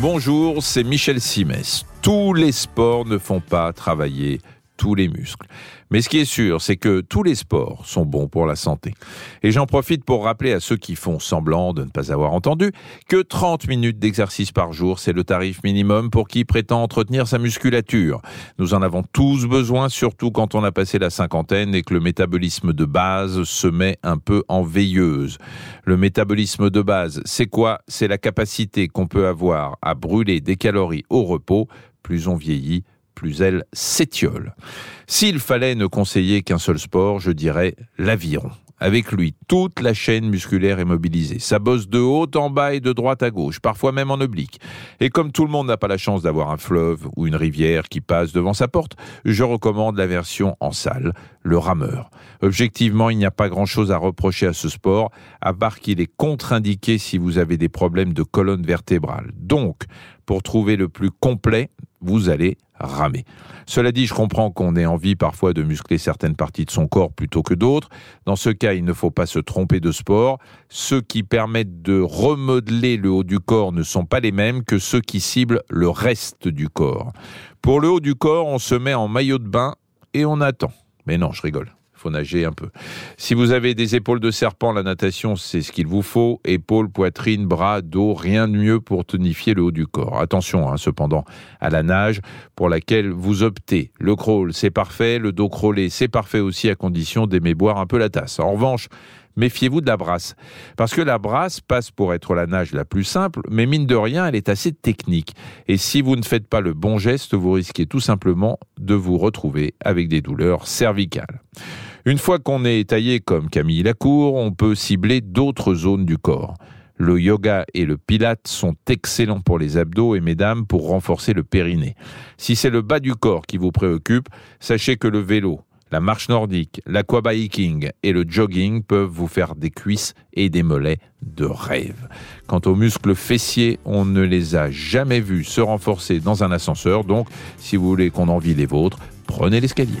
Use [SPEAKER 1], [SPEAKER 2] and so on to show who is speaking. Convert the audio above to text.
[SPEAKER 1] Bonjour, c'est Michel Simès. Tous les sports ne font pas travailler tous les muscles. Mais ce qui est sûr, c'est que tous les sports sont bons pour la santé. Et j'en profite pour rappeler à ceux qui font semblant de ne pas avoir entendu que 30 minutes d'exercice par jour, c'est le tarif minimum pour qui prétend entretenir sa musculature. Nous en avons tous besoin, surtout quand on a passé la cinquantaine et que le métabolisme de base se met un peu en veilleuse. Le métabolisme de base, c'est quoi? C'est la capacité qu'on peut avoir à brûler des calories au repos. Plus on vieillit, plus elle s'étiole. S'il fallait ne conseiller qu'un seul sport, je dirais l'aviron. Avec lui, toute la chaîne musculaire est mobilisée. Ça bosse de haut en bas et de droite à gauche, parfois même en oblique. Et comme tout le monde n'a pas la chance d'avoir un fleuve ou une rivière qui passe devant sa porte, je recommande la version en salle, le rameur. Objectivement, il n'y a pas grand-chose à reprocher à ce sport, à part qu'il est contre-indiqué si vous avez des problèmes de colonne vertébrale. Donc, pour trouver le plus complet, vous allez ramer. Cela dit, je comprends qu'on ait envie parfois de muscler certaines parties de son corps plutôt que d'autres. Dans ce cas, il ne faut pas se tromper de sport. Ceux qui permettent de remodeler le haut du corps ne sont pas les mêmes que ceux qui ciblent le reste du corps. Pour le haut du corps, on se met en maillot de bain et on attend. Mais non, je rigole nager un peu. Si vous avez des épaules de serpent, la natation, c'est ce qu'il vous faut. Épaules, poitrine, bras, dos, rien de mieux pour tonifier le haut du corps. Attention, hein, cependant, à la nage pour laquelle vous optez. Le crawl, c'est parfait. Le dos crawlé, c'est parfait aussi à condition d'aimer boire un peu la tasse. En revanche, méfiez-vous de la brasse. Parce que la brasse passe pour être la nage la plus simple, mais mine de rien, elle est assez technique. Et si vous ne faites pas le bon geste, vous risquez tout simplement de vous retrouver avec des douleurs cervicales. Une fois qu'on est taillé comme Camille Lacour, on peut cibler d'autres zones du corps. Le yoga et le pilate sont excellents pour les abdos et mesdames pour renforcer le périnée. Si c'est le bas du corps qui vous préoccupe, sachez que le vélo, la marche nordique, l'aquabiking et le jogging peuvent vous faire des cuisses et des mollets de rêve. Quant aux muscles fessiers, on ne les a jamais vus se renforcer dans un ascenseur, donc si vous voulez qu'on envie les vôtres, prenez l'escalier.